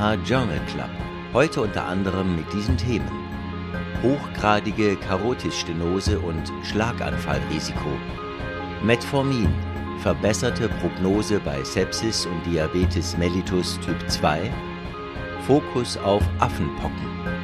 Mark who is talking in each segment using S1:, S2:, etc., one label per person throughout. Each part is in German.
S1: EMA Journal Club. Heute unter anderem mit diesen Themen: Hochgradige Karotisstenose und Schlaganfallrisiko. Metformin, verbesserte Prognose bei Sepsis und Diabetes mellitus Typ 2. Fokus auf Affenpocken.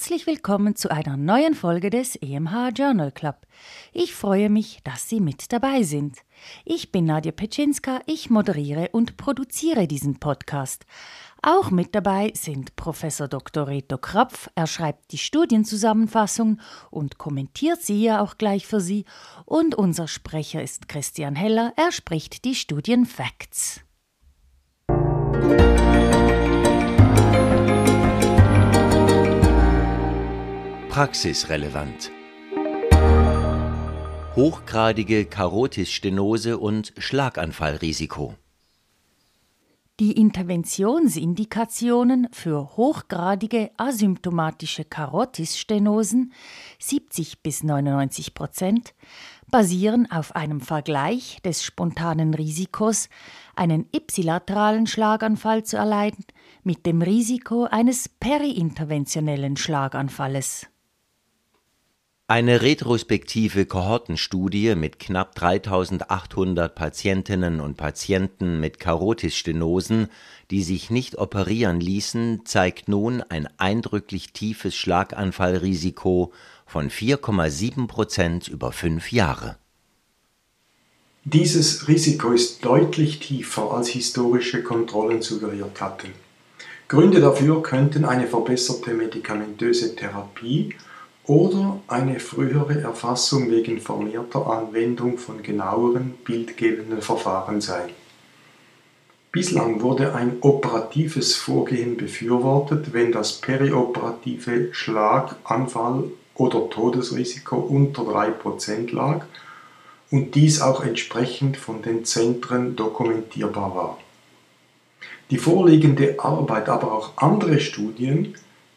S2: Herzlich willkommen zu einer neuen Folge des EMH Journal Club. Ich freue mich, dass Sie mit dabei sind. Ich bin Nadja Petschinska, ich moderiere und produziere diesen Podcast. Auch mit dabei sind Professor Dr. Reto Krapf, er schreibt die Studienzusammenfassung und kommentiert sie ja auch gleich für Sie, und unser Sprecher ist Christian Heller, er spricht die Studienfacts.
S1: Praxisrelevant. Hochgradige Karotisstenose und Schlaganfallrisiko.
S2: Die Interventionsindikationen für hochgradige asymptomatische Karotisstenosen 70 bis 99 Prozent basieren auf einem Vergleich des spontanen Risikos, einen ipsilateralen Schlaganfall zu erleiden, mit dem Risiko eines periinterventionellen Schlaganfalles.
S1: Eine retrospektive Kohortenstudie mit knapp 3800 Patientinnen und Patienten mit Karotisstenosen, die sich nicht operieren ließen, zeigt nun ein eindrücklich tiefes Schlaganfallrisiko von 4,7 Prozent über fünf Jahre.
S3: Dieses Risiko ist deutlich tiefer, als historische Kontrollen suggeriert hatten. Gründe dafür könnten eine verbesserte medikamentöse Therapie oder eine frühere Erfassung wegen vermehrter Anwendung von genaueren bildgebenden Verfahren sein. Bislang wurde ein operatives Vorgehen befürwortet, wenn das perioperative Schlaganfall- oder Todesrisiko unter 3% lag und dies auch entsprechend von den Zentren dokumentierbar war. Die vorliegende Arbeit, aber auch andere Studien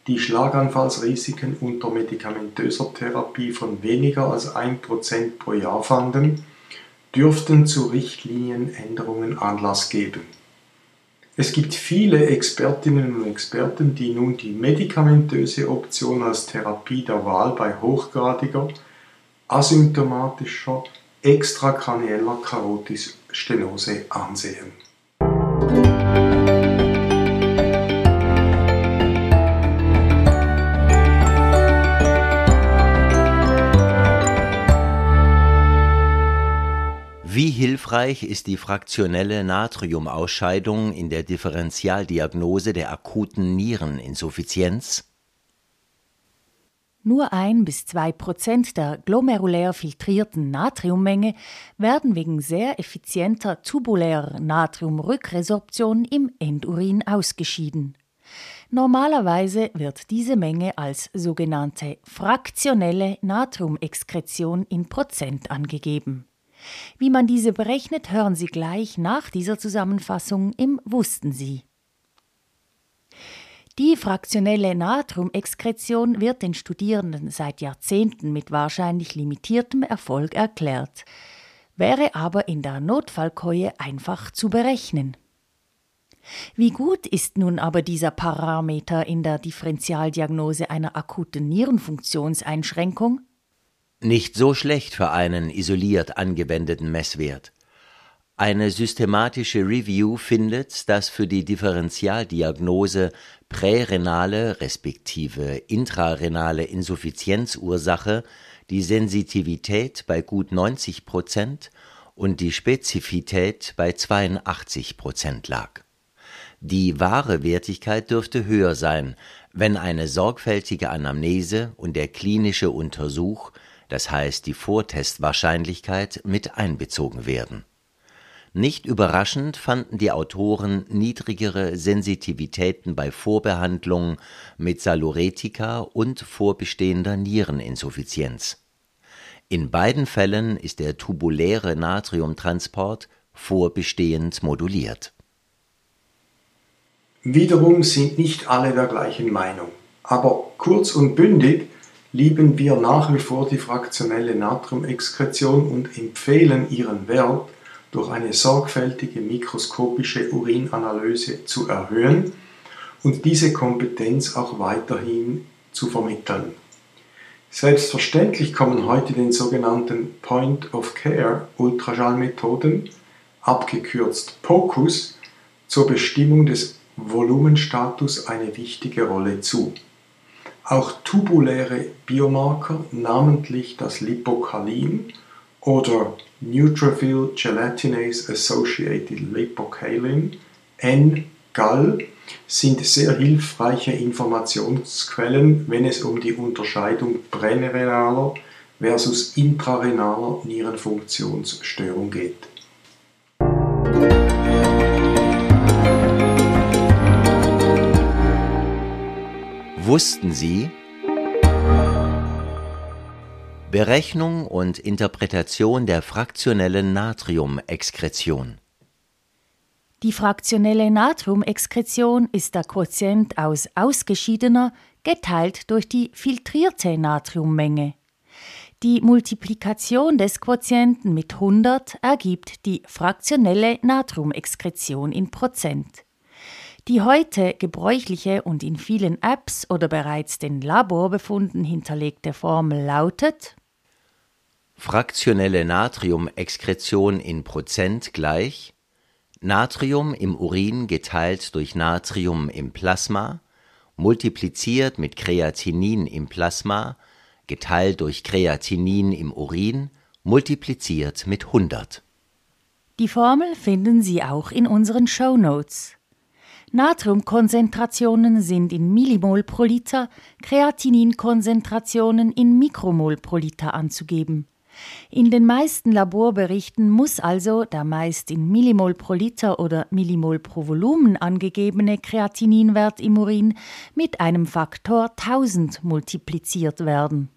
S3: die Schlaganfallsrisiken unter medikamentöser Therapie von weniger als 1% pro Jahr fanden, dürften zu Richtlinienänderungen Anlass geben. Es gibt viele Expertinnen und Experten, die nun die medikamentöse Option als Therapie der Wahl bei hochgradiger, asymptomatischer, extrakranieller Karotisstenose ansehen.
S1: Wie hilfreich ist die fraktionelle Natriumausscheidung in der Differentialdiagnose der akuten Niereninsuffizienz?
S2: Nur ein bis zwei Prozent der glomerulär filtrierten Natriummenge werden wegen sehr effizienter tubulärer Natriumrückresorption im Endurin ausgeschieden. Normalerweise wird diese Menge als sogenannte fraktionelle Natriumexkretion in Prozent angegeben. Wie man diese berechnet, hören Sie gleich nach dieser Zusammenfassung im Wussten Sie. Die fraktionelle Natriumexkretion wird den Studierenden seit Jahrzehnten mit wahrscheinlich limitiertem Erfolg erklärt, wäre aber in der Notfallkeue einfach zu berechnen. Wie gut ist nun aber dieser Parameter in der Differentialdiagnose einer akuten Nierenfunktionseinschränkung?
S1: Nicht so schlecht für einen isoliert angewendeten Messwert. Eine systematische Review findet, dass für die Differentialdiagnose prärenale respektive intrarenale Insuffizienzursache die Sensitivität bei gut 90 Prozent und die Spezifität bei 82 Prozent lag. Die wahre Wertigkeit dürfte höher sein, wenn eine sorgfältige Anamnese und der klinische Untersuch das heißt die Vortestwahrscheinlichkeit, mit einbezogen werden. Nicht überraschend fanden die Autoren niedrigere Sensitivitäten bei Vorbehandlung mit Saluretika und vorbestehender Niereninsuffizienz. In beiden Fällen ist der tubuläre Natriumtransport vorbestehend moduliert.
S3: Wiederum sind nicht alle der gleichen Meinung. Aber kurz und bündig lieben wir nach wie vor die fraktionelle Natriumexkretion und empfehlen ihren Wert durch eine sorgfältige mikroskopische Urinanalyse zu erhöhen und diese Kompetenz auch weiterhin zu vermitteln. Selbstverständlich kommen heute den sogenannten Point-of-Care-Ultraschallmethoden, abgekürzt POCUS, zur Bestimmung des Volumenstatus eine wichtige Rolle zu. Auch tubuläre Biomarker, namentlich das Lipocalin oder Neutrophil Gelatinase Associated Lipocalin, N-GAL, sind sehr hilfreiche Informationsquellen, wenn es um die Unterscheidung prärenaler versus intrarenaler Nierenfunktionsstörung geht.
S1: Wussten Sie? Berechnung und Interpretation der fraktionellen Natriumexkretion.
S2: Die fraktionelle Natriumexkretion ist der Quotient aus ausgeschiedener geteilt durch die filtrierte Natriummenge. Die Multiplikation des Quotienten mit 100 ergibt die fraktionelle Natriumexkretion in Prozent. Die heute gebräuchliche und in vielen Apps oder bereits den Laborbefunden hinterlegte Formel lautet
S1: Fraktionelle Natriumexkretion in Prozent gleich Natrium im Urin geteilt durch Natrium im Plasma multipliziert mit Kreatinin im Plasma geteilt durch Kreatinin im Urin multipliziert mit 100.
S2: Die Formel finden Sie auch in unseren Show Notes. Natriumkonzentrationen sind in Millimol pro Liter, Kreatininkonzentrationen in Mikromol pro Liter anzugeben. In den meisten Laborberichten muss also der meist in Millimol pro Liter oder Millimol pro Volumen angegebene Kreatininwert im Urin mit einem Faktor 1000 multipliziert werden.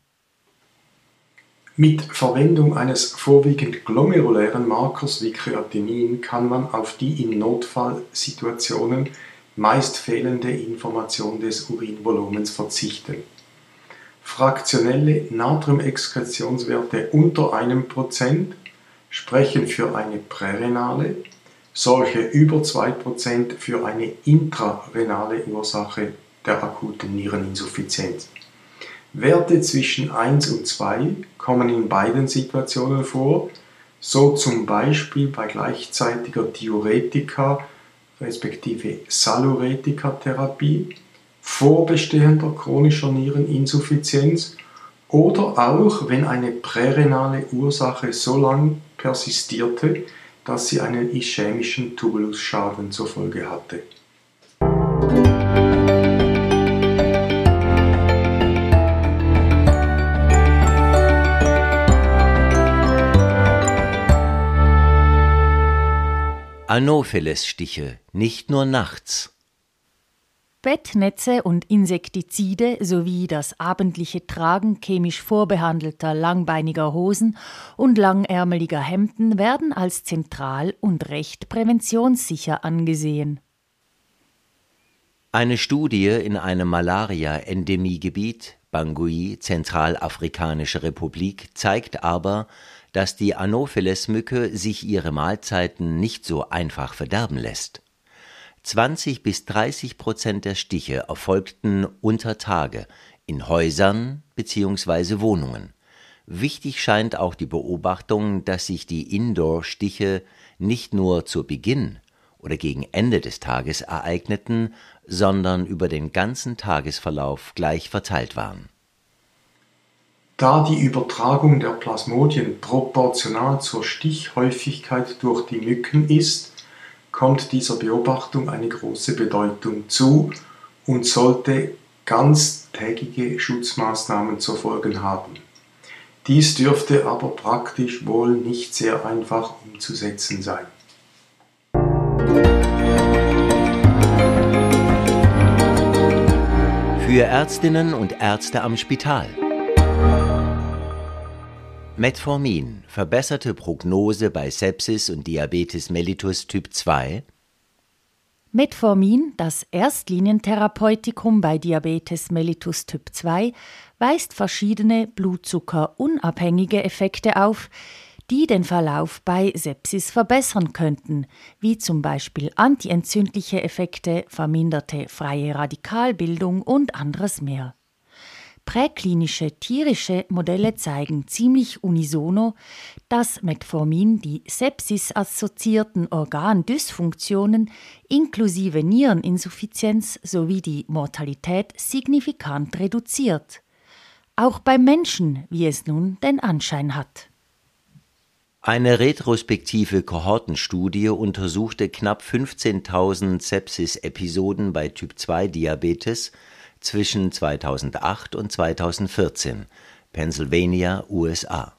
S3: Mit Verwendung eines vorwiegend glomerulären Markers wie Kreatinin kann man auf die in Notfallsituationen meist fehlende Information des Urinvolumens verzichten. Fraktionelle Natriumexkretionswerte unter einem Prozent sprechen für eine prärenale, solche über 2% für eine intrarenale Ursache der akuten Niereninsuffizienz. Werte zwischen 1 und 2 kommen in beiden Situationen vor, so zum Beispiel bei gleichzeitiger Diuretika respektive Saluretika-Therapie vorbestehender chronischer Niereninsuffizienz oder auch wenn eine prärenale Ursache so lang persistierte, dass sie einen ischämischen Tubulusschaden zur Folge hatte.
S1: Anopheles-Stiche, nicht nur nachts.
S2: Bettnetze und Insektizide sowie das abendliche Tragen chemisch vorbehandelter langbeiniger Hosen und langärmeliger Hemden werden als zentral und recht präventionssicher angesehen.
S1: Eine Studie in einem Malaria-Endemiegebiet, Bangui, Zentralafrikanische Republik, zeigt aber, dass die Anopheles-Mücke sich ihre Mahlzeiten nicht so einfach verderben lässt. 20 bis 30 Prozent der Stiche erfolgten unter Tage in Häusern bzw. Wohnungen. Wichtig scheint auch die Beobachtung, dass sich die Indoor-Stiche nicht nur zu Beginn oder gegen Ende des Tages ereigneten, sondern über den ganzen Tagesverlauf gleich verteilt waren.
S3: Da die Übertragung der Plasmodien proportional zur Stichhäufigkeit durch die Mücken ist, kommt dieser Beobachtung eine große Bedeutung zu und sollte ganztägige Schutzmaßnahmen zur Folge haben. Dies dürfte aber praktisch wohl nicht sehr einfach umzusetzen sein.
S1: Für Ärztinnen und Ärzte am Spital. Metformin, verbesserte Prognose bei Sepsis und Diabetes mellitus Typ 2.
S2: Metformin, das Erstlinientherapeutikum bei Diabetes mellitus Typ 2, weist verschiedene blutzuckerunabhängige Effekte auf, die den Verlauf bei Sepsis verbessern könnten, wie zum Beispiel antientzündliche Effekte, verminderte freie Radikalbildung und anderes mehr. Präklinische tierische Modelle zeigen ziemlich unisono, dass Metformin die sepsisassoziierten Organdysfunktionen inklusive Niereninsuffizienz sowie die Mortalität signifikant reduziert. Auch beim Menschen, wie es nun den Anschein hat.
S1: Eine retrospektive Kohortenstudie untersuchte knapp 15.000 Sepsis-Episoden bei Typ-2-Diabetes zwischen 2008 und 2014, Pennsylvania, USA.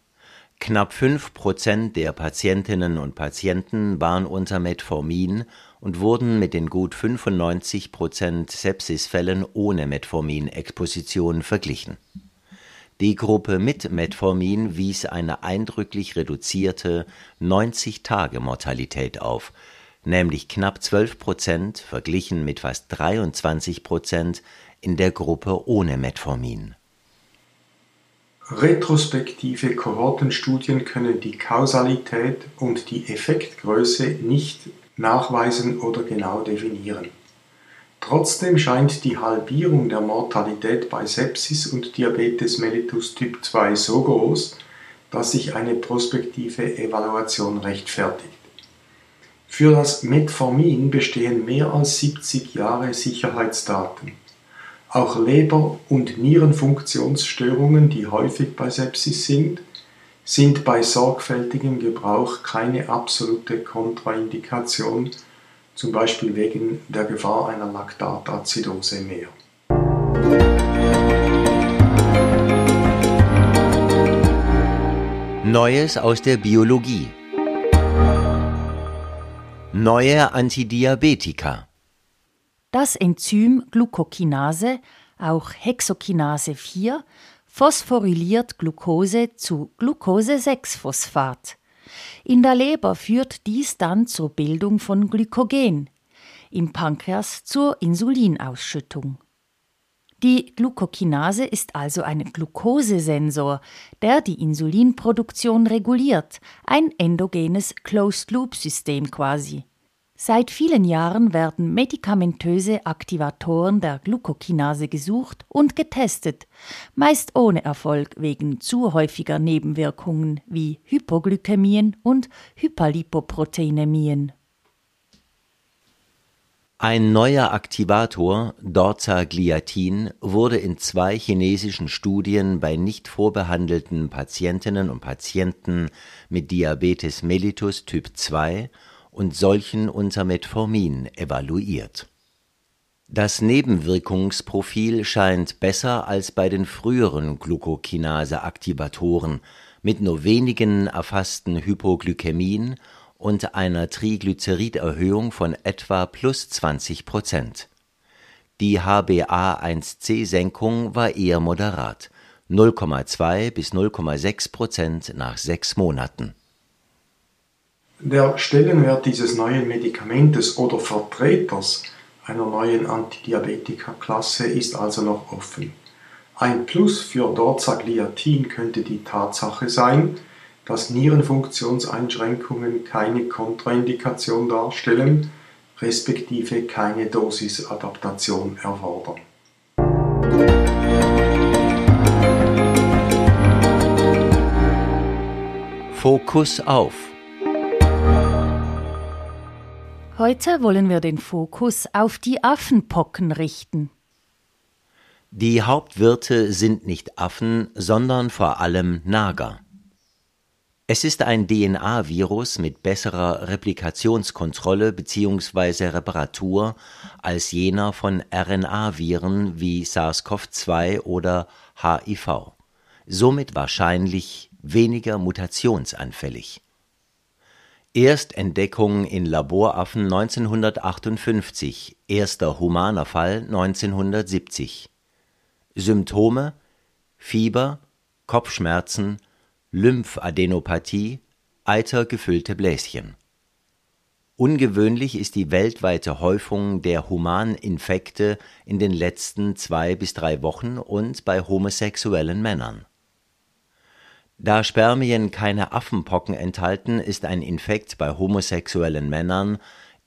S1: Knapp 5 Prozent der Patientinnen und Patienten waren unter Metformin und wurden mit den gut 95 Prozent Sepsisfällen ohne Metformin-Exposition verglichen die Gruppe mit Metformin wies eine eindrücklich reduzierte 90-Tage-Mortalität auf, nämlich knapp 12 Prozent verglichen mit fast 23 Prozent in der Gruppe ohne Metformin.
S3: Retrospektive Kohortenstudien können die Kausalität und die Effektgröße nicht nachweisen oder genau definieren. Trotzdem scheint die Halbierung der Mortalität bei Sepsis und Diabetes mellitus Typ 2 so groß, dass sich eine prospektive Evaluation rechtfertigt. Für das Metformin bestehen mehr als 70 Jahre Sicherheitsdaten. Auch Leber- und Nierenfunktionsstörungen, die häufig bei Sepsis sind, sind bei sorgfältigem Gebrauch keine absolute Kontraindikation zum Beispiel wegen der Gefahr einer Laktatazidose mehr.
S1: Neues aus der Biologie. Neue Antidiabetika.
S2: Das Enzym Glucokinase, auch Hexokinase 4, phosphoryliert Glucose zu Glucose-6-Phosphat. In der Leber führt dies dann zur Bildung von Glykogen, im Pankreas zur Insulinausschüttung. Die Glucokinase ist also ein Glukosesensor, der die Insulinproduktion reguliert, ein endogenes Closed-Loop-System quasi. Seit vielen Jahren werden medikamentöse Aktivatoren der Glucokinase gesucht und getestet, meist ohne Erfolg wegen zu häufiger Nebenwirkungen wie Hypoglykämien und Hyperlipoproteinemien.
S1: Ein neuer Aktivator, Dorzagliatin, wurde in zwei chinesischen Studien bei nicht vorbehandelten Patientinnen und Patienten mit Diabetes mellitus Typ 2 und solchen unter Metformin evaluiert. Das Nebenwirkungsprofil scheint besser als bei den früheren Glucokinase-Aktivatoren mit nur wenigen erfassten Hypoglykämien und einer Triglyceriderhöhung von etwa plus 20 Prozent. Die HbA1c-Senkung war eher moderat, 0,2 bis 0,6 Prozent nach sechs Monaten.
S3: Der Stellenwert dieses neuen Medikamentes oder Vertreters einer neuen Antidiabetika-Klasse ist also noch offen. Ein Plus für Dorzagliatin könnte die Tatsache sein, dass Nierenfunktionseinschränkungen keine Kontraindikation darstellen, respektive keine Dosisadaptation erfordern.
S1: Fokus auf
S2: Heute wollen wir den Fokus auf die Affenpocken richten.
S1: Die Hauptwirte sind nicht Affen, sondern vor allem Nager. Es ist ein DNA-Virus mit besserer Replikationskontrolle bzw. Reparatur als jener von RNA-Viren wie SARS-CoV-2 oder HIV, somit wahrscheinlich weniger mutationsanfällig. Erstentdeckung in Laboraffen 1958, erster humaner Fall 1970. Symptome Fieber, Kopfschmerzen, Lymphadenopathie, eitergefüllte Bläschen. Ungewöhnlich ist die weltweite Häufung der Humaninfekte in den letzten zwei bis drei Wochen und bei homosexuellen Männern. Da Spermien keine Affenpocken enthalten, ist ein Infekt bei homosexuellen Männern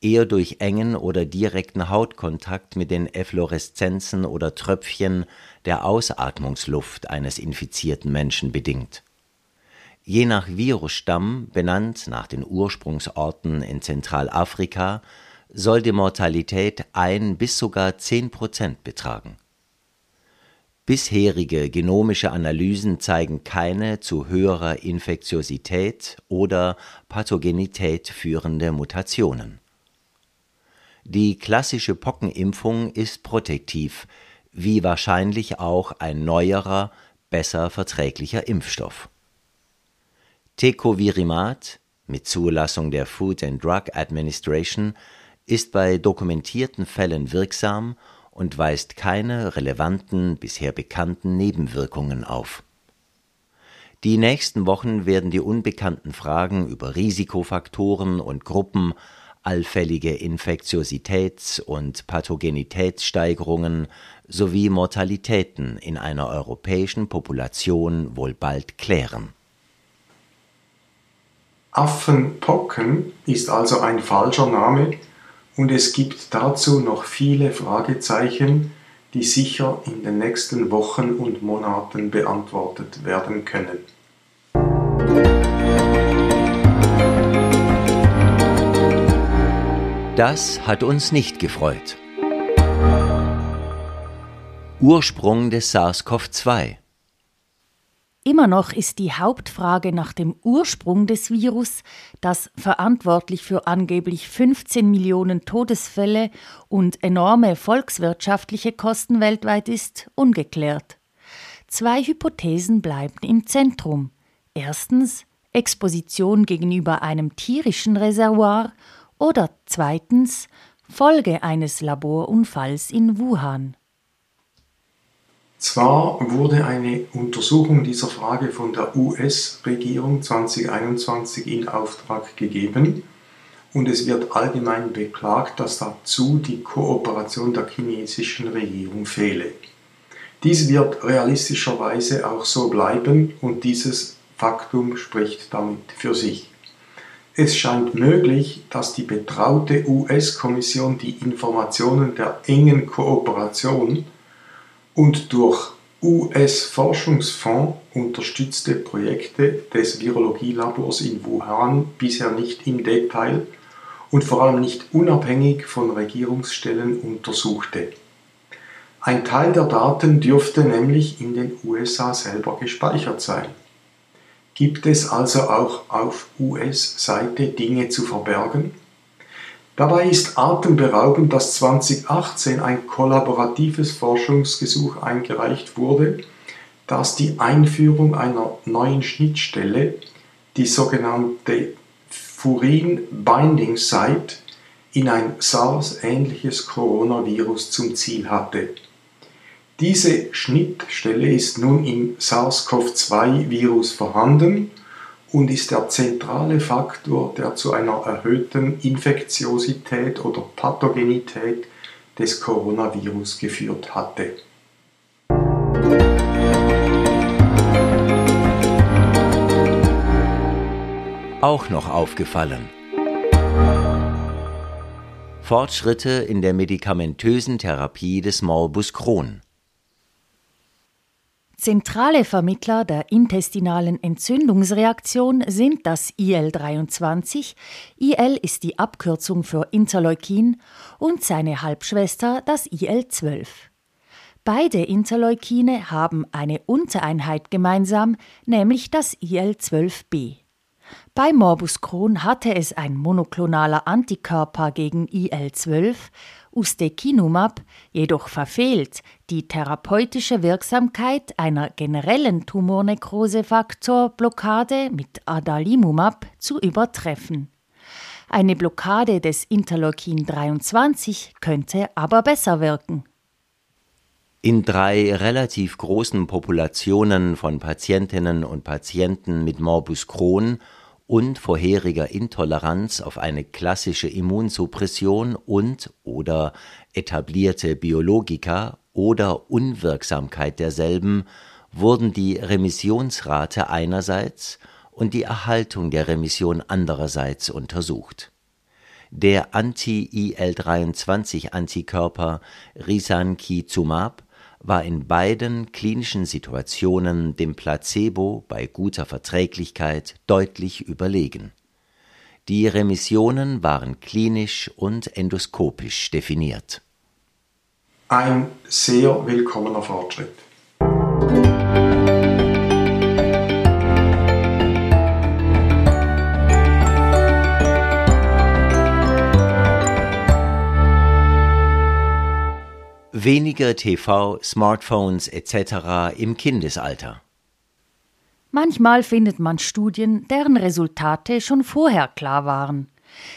S1: eher durch engen oder direkten Hautkontakt mit den Effloreszenzen oder Tröpfchen der Ausatmungsluft eines infizierten Menschen bedingt. Je nach Virusstamm, benannt nach den Ursprungsorten in Zentralafrika, soll die Mortalität ein bis sogar zehn Prozent betragen. Bisherige genomische Analysen zeigen keine zu höherer Infektiosität oder Pathogenität führende Mutationen die klassische Pockenimpfung ist protektiv, wie wahrscheinlich auch ein neuerer, besser verträglicher Impfstoff. Tecovirimat mit Zulassung der Food and Drug Administration ist bei dokumentierten Fällen wirksam und weist keine relevanten bisher bekannten Nebenwirkungen auf. Die nächsten Wochen werden die unbekannten Fragen über Risikofaktoren und Gruppen allfällige Infektiositäts- und Pathogenitätssteigerungen sowie Mortalitäten in einer europäischen Population wohl bald klären.
S3: Affenpocken ist also ein falscher Name und es gibt dazu noch viele Fragezeichen, die sicher in den nächsten Wochen und Monaten beantwortet werden können.
S1: Das hat uns nicht gefreut. Ursprung des SARS-CoV-2
S2: Immer noch ist die Hauptfrage nach dem Ursprung des Virus, das verantwortlich für angeblich 15 Millionen Todesfälle und enorme volkswirtschaftliche Kosten weltweit ist, ungeklärt. Zwei Hypothesen bleiben im Zentrum. Erstens Exposition gegenüber einem tierischen Reservoir oder zweitens Folge eines Laborunfalls in Wuhan.
S3: Zwar wurde eine Untersuchung dieser Frage von der US-Regierung 2021 in Auftrag gegeben und es wird allgemein beklagt, dass dazu die Kooperation der chinesischen Regierung fehle. Dies wird realistischerweise auch so bleiben und dieses Faktum spricht damit für sich. Es scheint möglich, dass die betraute US-Kommission die Informationen der engen Kooperation und durch US-Forschungsfonds unterstützte Projekte des Virologielabors in Wuhan bisher nicht im Detail und vor allem nicht unabhängig von Regierungsstellen untersuchte. Ein Teil der Daten dürfte nämlich in den USA selber gespeichert sein gibt es also auch auf US-Seite Dinge zu verbergen? Dabei ist atemberaubend, dass 2018 ein kollaboratives Forschungsgesuch eingereicht wurde, das die Einführung einer neuen Schnittstelle, die sogenannte Furin Binding Site, in ein SARS-ähnliches Coronavirus zum Ziel hatte. Diese Schnittstelle ist nun im SARS-CoV-2-Virus vorhanden und ist der zentrale Faktor, der zu einer erhöhten Infektiosität oder Pathogenität des Coronavirus geführt hatte.
S1: Auch noch aufgefallen. Fortschritte in der medikamentösen Therapie des Morbus Crohn.
S2: Zentrale Vermittler der intestinalen Entzündungsreaktion sind das IL-23, IL ist die Abkürzung für Interleukin, und seine Halbschwester das IL-12. Beide Interleukine haben eine Untereinheit gemeinsam, nämlich das IL-12b. Bei Morbus Crohn hatte es ein monoklonaler Antikörper gegen IL-12, Ustekinumab, jedoch verfehlt, die therapeutische Wirksamkeit einer generellen Tumornekrosefaktorblockade mit Adalimumab zu übertreffen. Eine Blockade des Interleukin 23 könnte aber besser wirken.
S1: In drei relativ großen Populationen von Patientinnen und Patienten mit Morbus Crohn und vorheriger Intoleranz auf eine klassische Immunsuppression und oder etablierte Biologika oder Unwirksamkeit derselben wurden die Remissionsrate einerseits und die Erhaltung der Remission andererseits untersucht. Der Anti-IL-23-Antikörper Risankizumab war in beiden klinischen Situationen dem Placebo bei guter Verträglichkeit deutlich überlegen. Die Remissionen waren klinisch und endoskopisch definiert.
S3: Ein sehr willkommener Fortschritt.
S1: Weniger TV, Smartphones etc. im Kindesalter.
S2: Manchmal findet man Studien, deren Resultate schon vorher klar waren.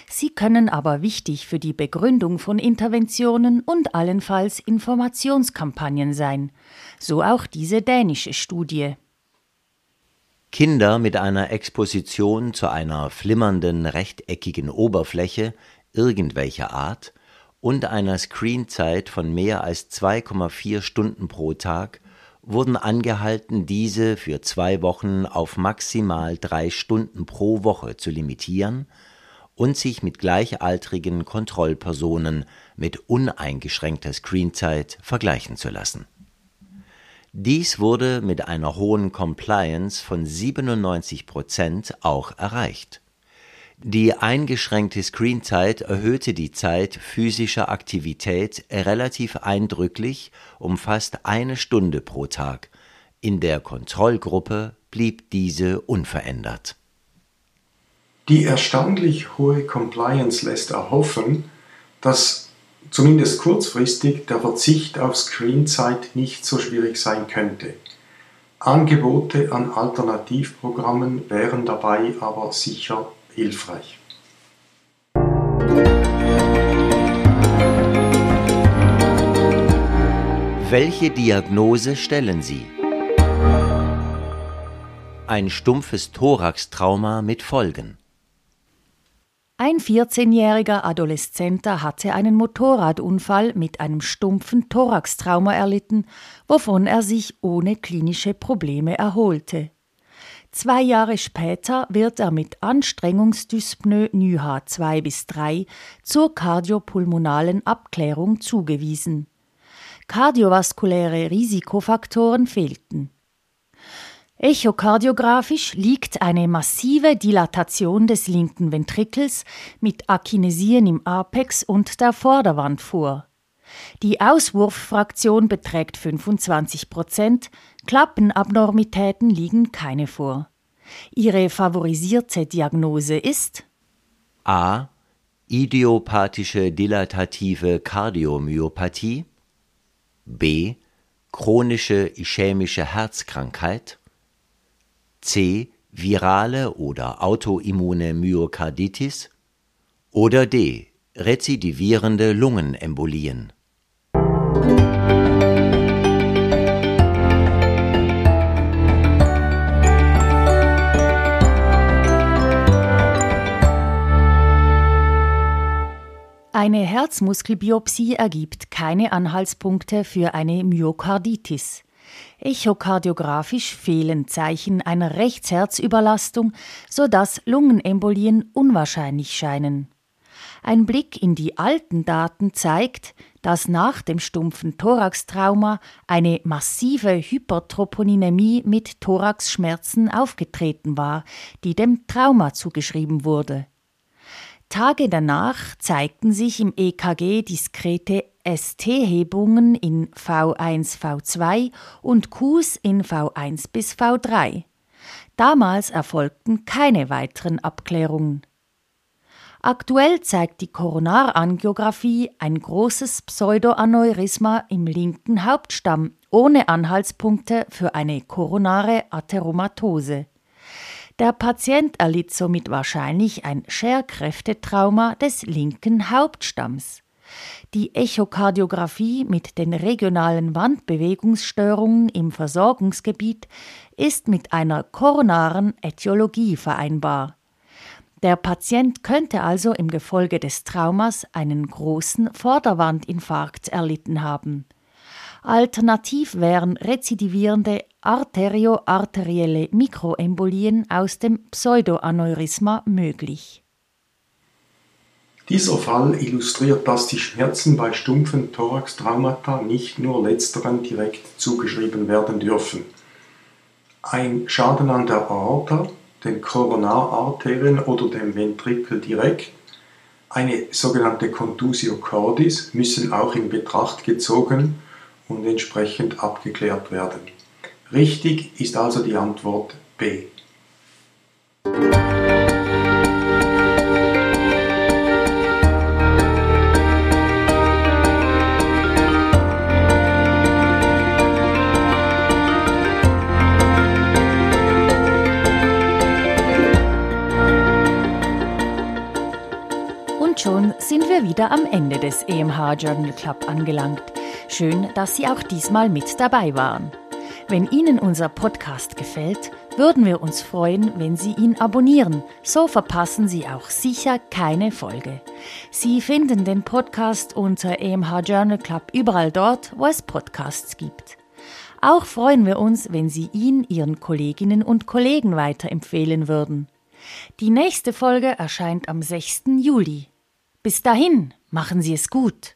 S2: Sie können aber wichtig für die Begründung von Interventionen und allenfalls Informationskampagnen sein, so auch diese dänische Studie.
S1: Kinder mit einer Exposition zu einer flimmernden rechteckigen Oberfläche irgendwelcher Art und einer Screenzeit von mehr als 2,4 Stunden pro Tag wurden angehalten, diese für zwei Wochen auf maximal drei Stunden pro Woche zu limitieren und sich mit gleichaltrigen Kontrollpersonen mit uneingeschränkter Screenzeit vergleichen zu lassen. Dies wurde mit einer hohen Compliance von 97 Prozent auch erreicht. Die eingeschränkte Screenzeit erhöhte die Zeit physischer Aktivität relativ eindrücklich um fast eine Stunde pro Tag, in der Kontrollgruppe blieb diese unverändert.
S3: Die erstaunlich hohe Compliance lässt erhoffen, dass zumindest kurzfristig der Verzicht auf Screenzeit nicht so schwierig sein könnte. Angebote an Alternativprogrammen wären dabei aber sicher hilfreich.
S1: Welche Diagnose stellen Sie? Ein stumpfes Thoraxtrauma mit Folgen.
S2: Ein 14-jähriger Adoleszenter hatte einen Motorradunfall mit einem stumpfen Thoraxtrauma erlitten, wovon er sich ohne klinische Probleme erholte. Zwei Jahre später wird er mit Anstrengungsdyspnoe NYHA 2 bis 3 zur kardiopulmonalen Abklärung zugewiesen. Kardiovaskuläre Risikofaktoren fehlten. Echokardiografisch liegt eine massive Dilatation des linken Ventrikels mit Akinesien im Apex und der Vorderwand vor. Die Auswurffraktion beträgt 25 Prozent, Klappenabnormitäten liegen keine vor. Ihre favorisierte Diagnose ist
S1: A. Idiopathische dilatative Kardiomyopathie B. Chronische ischämische Herzkrankheit C. Virale oder autoimmune Myokarditis oder D. Rezidivierende Lungenembolien
S2: Eine Herzmuskelbiopsie ergibt keine Anhaltspunkte für eine Myokarditis. Echokardiografisch fehlen Zeichen einer Rechtsherzüberlastung, sodass Lungenembolien unwahrscheinlich scheinen. Ein Blick in die alten Daten zeigt, dass nach dem stumpfen Thoraxtrauma eine massive Hypertroponinämie mit Thoraxschmerzen aufgetreten war, die dem Trauma zugeschrieben wurde. Tage danach zeigten sich im EKG diskrete ST-Hebungen in V1, V2 und Qs in V1 bis V3. Damals erfolgten keine weiteren Abklärungen. Aktuell zeigt die Koronarangiographie ein großes Pseudoaneurysma im linken Hauptstamm ohne Anhaltspunkte für eine koronare Atheromatose. Der Patient erlitt somit wahrscheinlich ein Scherkräftetrauma des linken Hauptstamms. Die Echokardiographie mit den regionalen Wandbewegungsstörungen im Versorgungsgebiet ist mit einer koronaren Ätiologie vereinbar. Der Patient könnte also im Gefolge des Traumas einen großen Vorderwandinfarkt erlitten haben. Alternativ wären rezidivierende arterioarterielle Mikroembolien aus dem Pseudoaneurysma möglich.
S3: Dieser Fall illustriert, dass die Schmerzen bei stumpfen Thoraxtraumata nicht nur letzteren direkt zugeschrieben werden dürfen. Ein Schaden an der Aorta, den Koronararterien oder dem Ventrikel direkt, eine sogenannte Contusio cordis müssen auch in Betracht gezogen und entsprechend abgeklärt werden. Richtig ist also die Antwort B.
S2: Und schon sind wir wieder am Ende des EMH Journal Club angelangt. Schön, dass Sie auch diesmal mit dabei waren. Wenn Ihnen unser Podcast gefällt, würden wir uns freuen, wenn Sie ihn abonnieren. So verpassen Sie auch sicher keine Folge. Sie finden den Podcast unter EMH Journal Club überall dort, wo es Podcasts gibt. Auch freuen wir uns, wenn Sie ihn Ihren Kolleginnen und Kollegen weiterempfehlen würden. Die nächste Folge erscheint am 6. Juli. Bis dahin, machen Sie es gut.